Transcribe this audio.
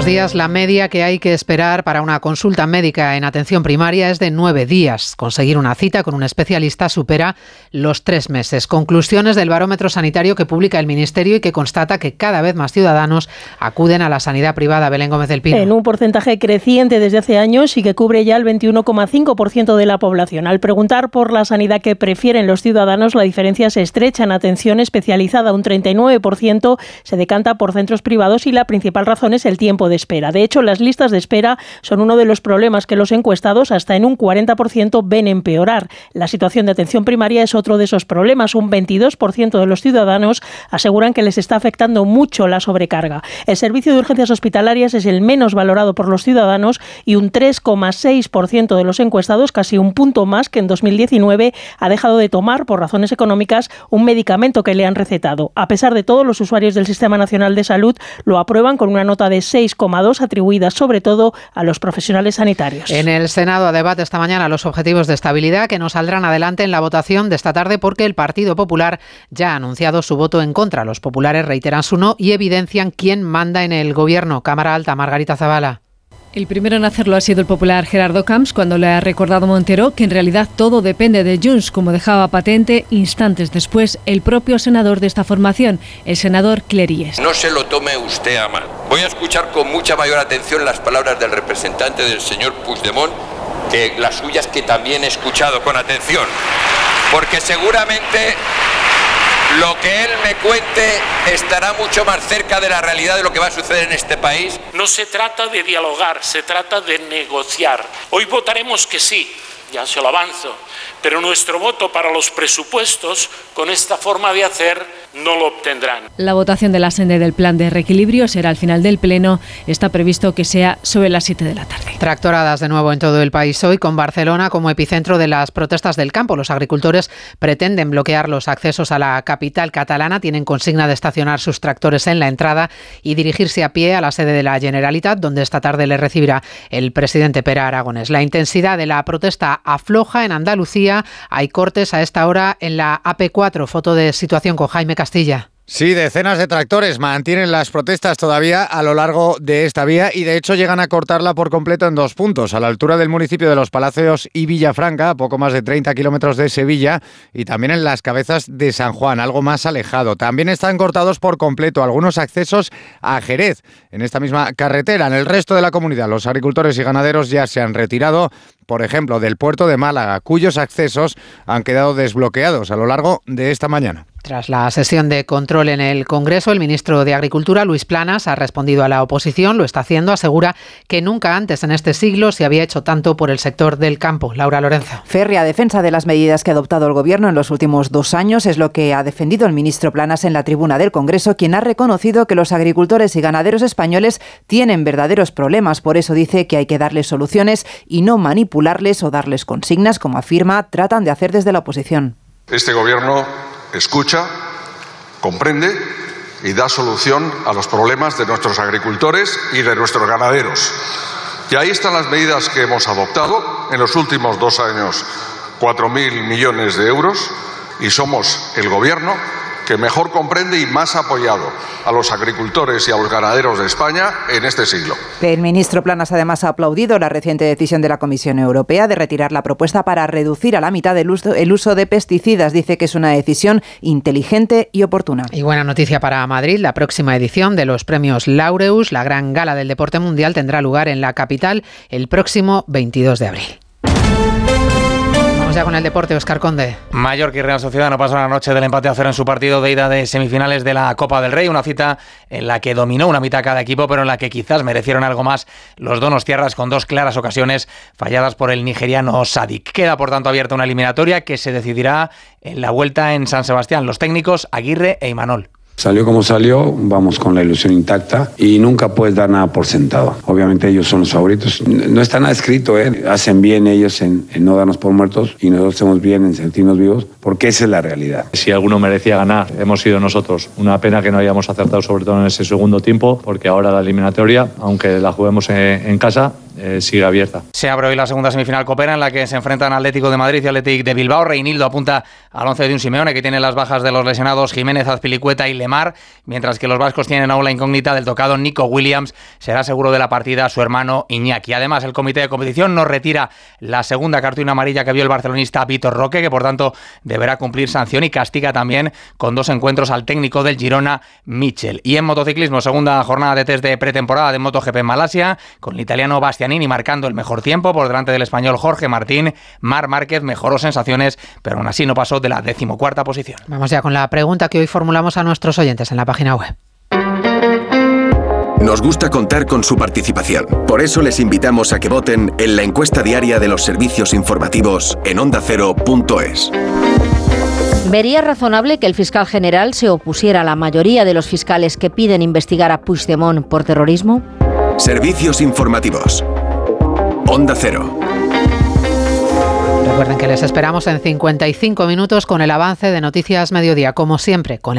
Buenos días. La media que hay que esperar para una consulta médica en atención primaria es de nueve días. Conseguir una cita con un especialista supera los tres meses. Conclusiones del barómetro sanitario que publica el Ministerio y que constata que cada vez más ciudadanos acuden a la sanidad privada. Belén Gómez del Pino. En un porcentaje creciente desde hace años y que cubre ya el 21,5% de la población. Al preguntar por la sanidad que prefieren los ciudadanos, la diferencia se estrecha en atención especializada. Un 39% se decanta por centros privados y la principal razón es el tiempo de espera. De hecho, las listas de espera son uno de los problemas que los encuestados hasta en un 40% ven empeorar. La situación de atención primaria es otro de esos problemas. Un 22% de los ciudadanos aseguran que les está afectando mucho la sobrecarga. El servicio de urgencias hospitalarias es el menos valorado por los ciudadanos y un 3,6% de los encuestados, casi un punto más que en 2019, ha dejado de tomar por razones económicas un medicamento que le han recetado. A pesar de todo, los usuarios del Sistema Nacional de Salud lo aprueban con una nota de 6 6,2 atribuidas sobre todo a los profesionales sanitarios. En el Senado a debate esta mañana los objetivos de estabilidad que nos saldrán adelante en la votación de esta tarde porque el Partido Popular ya ha anunciado su voto en contra. Los populares reiteran su no y evidencian quién manda en el gobierno. Cámara Alta, Margarita Zavala. El primero en hacerlo ha sido el popular Gerardo Camps cuando le ha recordado Montero que en realidad todo depende de Junts, como dejaba patente instantes después el propio senador de esta formación, el senador Cleries. No se lo tome usted a mal. Voy a escuchar con mucha mayor atención las palabras del representante del señor Puigdemont que las suyas que también he escuchado con atención, porque seguramente lo que él me cuente estará mucho más cerca de la realidad de lo que va a suceder en este país. No se trata de dialogar, se trata de negociar. Hoy votaremos que sí, ya se lo avanzo, pero nuestro voto para los presupuestos con esta forma de hacer no lo obtendrán. La votación de la senda del plan de reequilibrio será al final del Pleno. Está previsto que sea sobre las 7 de la tarde. Tractoradas de nuevo en todo el país hoy, con Barcelona como epicentro de las protestas del campo. Los agricultores pretenden bloquear los accesos a la capital catalana. Tienen consigna de estacionar sus tractores en la entrada y dirigirse a pie a la sede de la Generalitat, donde esta tarde le recibirá el presidente Pera Aragones. La intensidad de la protesta afloja en Andalucía. Hay cortes a esta hora en la AP4. Foto de situación con Jaime Sí, decenas de tractores mantienen las protestas todavía a lo largo de esta vía y de hecho llegan a cortarla por completo en dos puntos, a la altura del municipio de Los Palacios y Villafranca, a poco más de 30 kilómetros de Sevilla, y también en las cabezas de San Juan, algo más alejado. También están cortados por completo algunos accesos a Jerez, en esta misma carretera. En el resto de la comunidad, los agricultores y ganaderos ya se han retirado, por ejemplo, del puerto de Málaga, cuyos accesos han quedado desbloqueados a lo largo de esta mañana. Tras la sesión de control en el Congreso, el ministro de Agricultura, Luis Planas, ha respondido a la oposición, lo está haciendo, asegura que nunca antes en este siglo se había hecho tanto por el sector del campo. Laura Lorenzo. Férrea defensa de las medidas que ha adoptado el Gobierno en los últimos dos años es lo que ha defendido el ministro Planas en la tribuna del Congreso, quien ha reconocido que los agricultores y ganaderos españoles tienen verdaderos problemas. Por eso dice que hay que darles soluciones y no o darles consignas, como afirma, tratan de hacer desde la oposición. Este Gobierno escucha, comprende y da solución a los problemas de nuestros agricultores y de nuestros ganaderos. Y ahí están las medidas que hemos adoptado en los últimos dos años, 4.000 millones de euros, y somos el Gobierno que mejor comprende y más apoyado a los agricultores y a los ganaderos de España en este siglo. El ministro Planas además ha aplaudido la reciente decisión de la Comisión Europea de retirar la propuesta para reducir a la mitad el uso, el uso de pesticidas. Dice que es una decisión inteligente y oportuna. Y buena noticia para Madrid. La próxima edición de los premios Laureus, la gran gala del deporte mundial, tendrá lugar en la capital el próximo 22 de abril ya con el deporte, Oscar Conde. Mallorca y Real Sociedad no pasó la noche del empate a cero en su partido de ida de semifinales de la Copa del Rey, una cita en la que dominó una mitad cada equipo, pero en la que quizás merecieron algo más los donos tierras con dos claras ocasiones falladas por el nigeriano Sadik. Queda por tanto abierta una eliminatoria que se decidirá en la vuelta en San Sebastián. Los técnicos Aguirre e Imanol. Salió como salió, vamos con la ilusión intacta y nunca puedes dar nada por sentado. Obviamente ellos son los favoritos. No está nada escrito, ¿eh? hacen bien ellos en, no darnos por muertos y nosotros hacemos bien en sentirnos vivos, porque esa es la realidad. Si alguno merecía ganar, hemos sido nosotros. Una pena que no hayamos acertado sobre todo en ese segundo tiempo, porque ahora la eliminatoria, aunque la juguemos en casa, eh, sigue abierta. Se abre hoy la segunda semifinal copera en la que se enfrentan Atlético de Madrid y Atlético de Bilbao. Reinildo apunta al once de un Simeone que tiene las bajas de los lesionados Jiménez, Azpilicueta y Lemar, mientras que los vascos tienen aún la incógnita del tocado Nico Williams. Será seguro de la partida su hermano Iñaki. Además, el comité de competición no retira la segunda cartulina amarilla que vio el barcelonista Vitor Roque, que por tanto deberá cumplir sanción y castiga también con dos encuentros al técnico del Girona, Michel. Y en motociclismo, segunda jornada de test de pretemporada de MotoGP en Malasia, con el italiano Bastianini marcando el mejor tiempo por delante del español Jorge Martín. Mar Márquez mejoró sensaciones, pero aún así no pasó de la decimocuarta posición. Vamos ya con la pregunta que hoy formulamos a nuestros oyentes en la página web. Nos gusta contar con su participación. Por eso les invitamos a que voten en la encuesta diaria de los servicios informativos en ondacero.es. ¿Vería razonable que el fiscal general se opusiera a la mayoría de los fiscales que piden investigar a Puigdemont por terrorismo? Servicios informativos. Onda Cero. Recuerden que les esperamos en 55 minutos con el avance de Noticias Mediodía, como siempre, con el